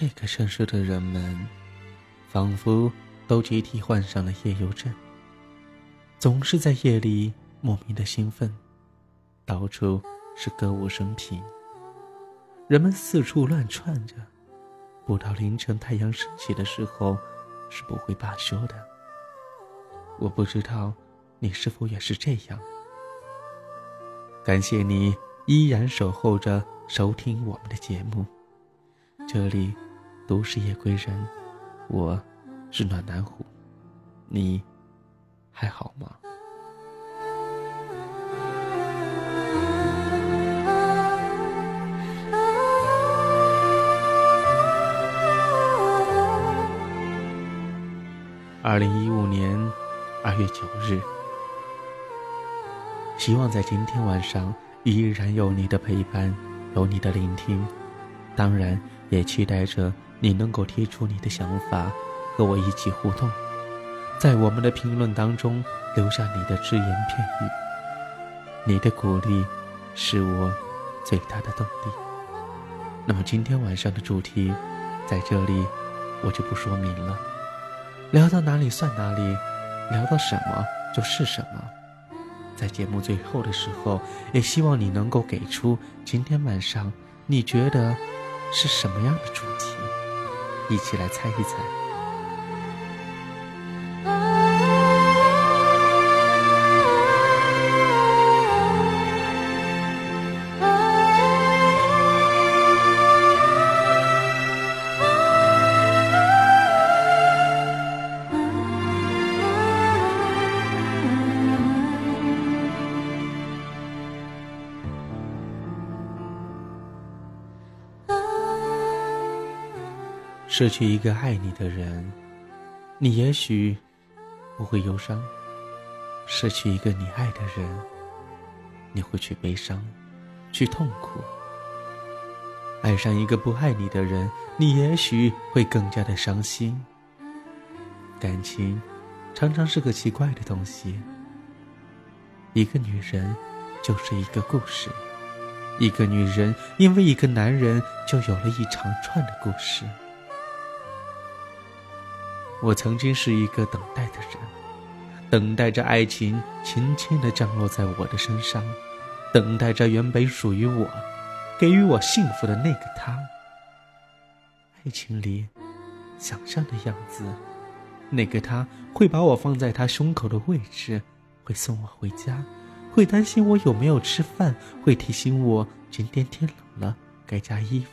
这个城市的人们，仿佛都集体患上了夜游症，总是在夜里莫名的兴奋，到处是歌舞升平，人们四处乱窜着，不到凌晨太阳升起的时候是不会罢休的。我不知道你是否也是这样。感谢你依然守候着收听我们的节目。这里，都是夜归人，我是暖男虎，你还好吗？二零一五年二月九日，希望在今天晚上依然有你的陪伴，有你的聆听，当然。也期待着你能够提出你的想法，和我一起互动，在我们的评论当中留下你的只言片语。你的鼓励是我最大的动力。那么今天晚上的主题，在这里我就不说明了，聊到哪里算哪里，聊到什么就是什么。在节目最后的时候，也希望你能够给出今天晚上你觉得。是什么样的主题？一起来猜一猜。失去一个爱你的人，你也许不会忧伤；失去一个你爱的人，你会去悲伤，去痛苦。爱上一个不爱你的人，你也许会更加的伤心。感情常常是个奇怪的东西。一个女人就是一个故事，一个女人因为一个男人就有了一长串的故事。我曾经是一个等待的人，等待着爱情轻轻地降落在我的身上，等待着原本属于我、给予我幸福的那个他。爱情里，想象的样子，那个他会把我放在他胸口的位置，会送我回家，会担心我有没有吃饭，会提醒我今天天冷了该加衣服。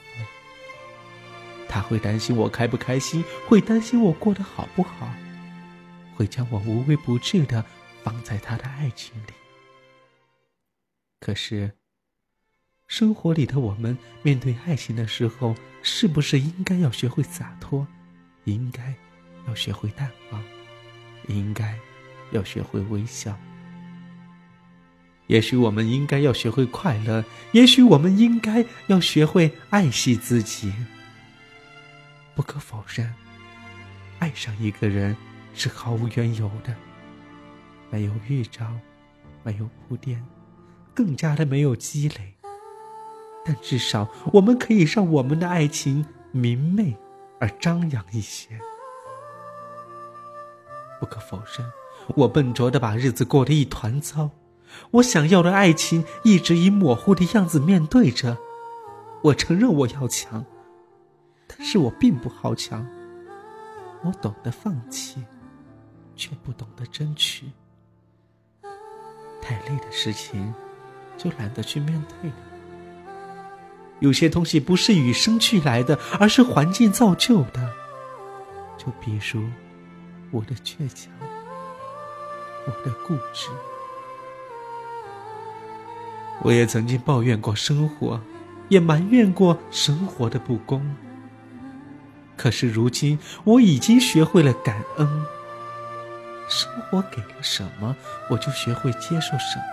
他会担心我开不开心，会担心我过得好不好，会将我无微不至的放在他的爱情里。可是，生活里的我们面对爱情的时候，是不是应该要学会洒脱，应该要学会淡忘，应该要学会微笑？也许我们应该要学会快乐，也许我们应该要学会爱惜自己。不可否认，爱上一个人是毫无缘由的，没有预兆，没有铺垫，更加的没有积累。但至少我们可以让我们的爱情明媚而张扬一些。不可否认，我笨拙的把日子过得一团糟，我想要的爱情一直以模糊的样子面对着。我承认我要强。但是我并不好强，我懂得放弃，却不懂得争取。太累的事情，就懒得去面对了。有些东西不是与生俱来的，而是环境造就的。就比如我的倔强，我的固执。我也曾经抱怨过生活，也埋怨过生活的不公。可是如今，我已经学会了感恩。生活给了什么，我就学会接受什么，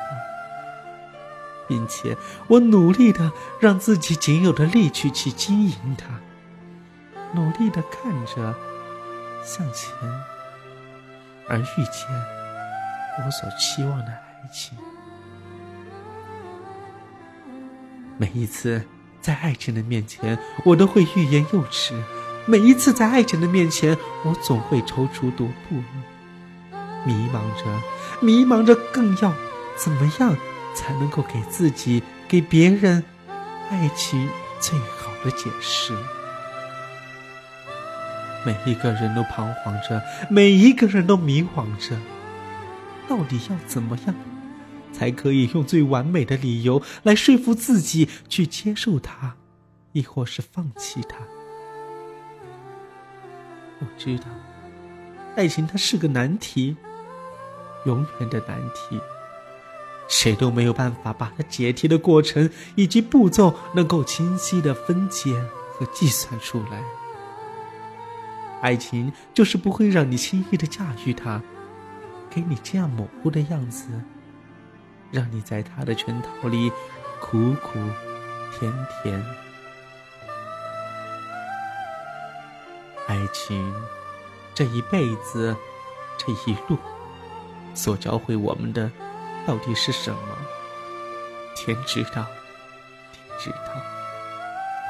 并且我努力的让自己仅有的力气去经营它，努力的看着向前，而遇见我所期望的爱情。每一次。在爱情的面前，我都会欲言又止；每一次在爱情的面前，我总会踌躇踱步，迷茫着，迷茫着，更要怎么样才能够给自己、给别人爱情最好的解释？每一个人都彷徨着，每一个人都迷惘着，到底要怎么样，才可以用最完美的理由来说服自己去接受他，亦或是放弃他？我知道，爱情它是个难题，永远的难题，谁都没有办法把它解题的过程以及步骤能够清晰的分解和计算出来。爱情就是不会让你轻易的驾驭它，给你这样模糊的样子，让你在他的圈套里苦苦甜甜。爱情这一辈子，这一路，所教会我们的到底是什么？天知道，地知道，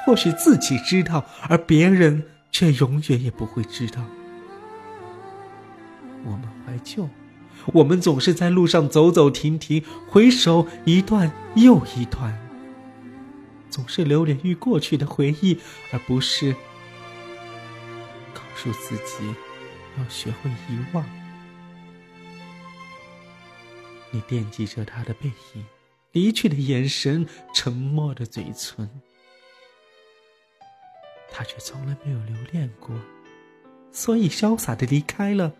或许自己知道，而别人。却永远也不会知道，我们怀旧，我们总是在路上走走停停，回首一段又一段，总是留恋于过去的回忆，而不是诉自己要学会遗忘。你惦记着他的背影，离去的眼神，沉默的嘴唇。他却从来没有留恋过，所以潇洒的离开了，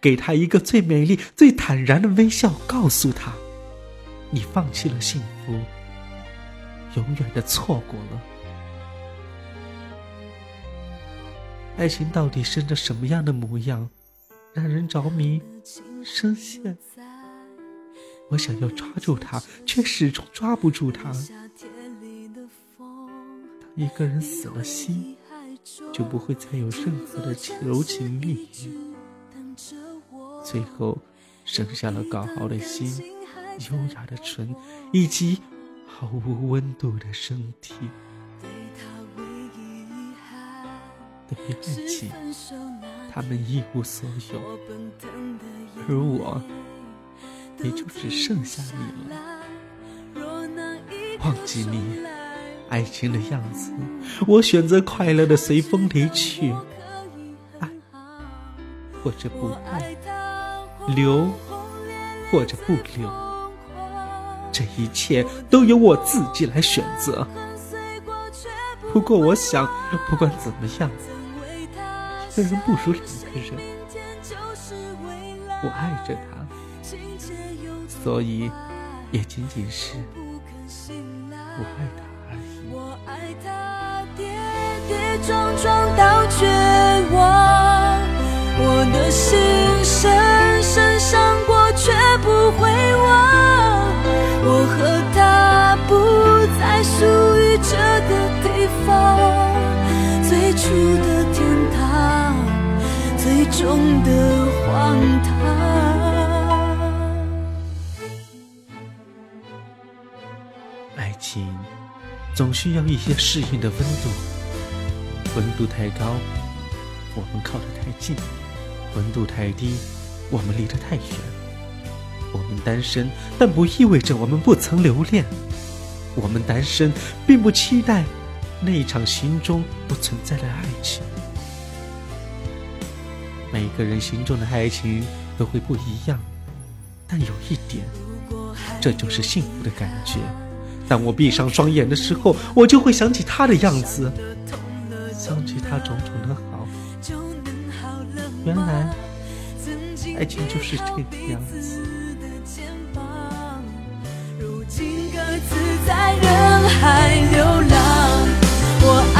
给他一个最美丽、最坦然的微笑，告诉他：你放弃了幸福，永远的错过了。爱情到底生着什么样的模样，让人着迷、深陷？我想要抓住他，却始终抓不住他。当一个人死了心。就不会再有任何的柔情蜜语，最后剩下了高傲的心、优雅的唇，以及毫无温度的身体。对于爱情，他们一无所有，而我也就只剩下你了。忘记你。爱情的样子，我选择快乐的随风离去，爱或者不爱，留或者不留，这一切都由我自己来选择。不过，我想，不管怎么样，一个人不如两个人。我爱着他，所以也仅仅是我爱他。撞撞到绝望，我的心深深伤过，却不会中的荒唐。爱情总需要一些适应的温度。温度太高，我们靠得太近；温度太低，我们离得太远。我们单身，但不意味着我们不曾留恋。我们单身，并不期待那一场心中不存在的爱情。每个人心中的爱情都会不一样，但有一点，这就是幸福的感觉。当我闭上双眼的时候，我就会想起他的样子。想起他种种的好，原来爱情就是这个样子。如今各自在人海流浪，我爱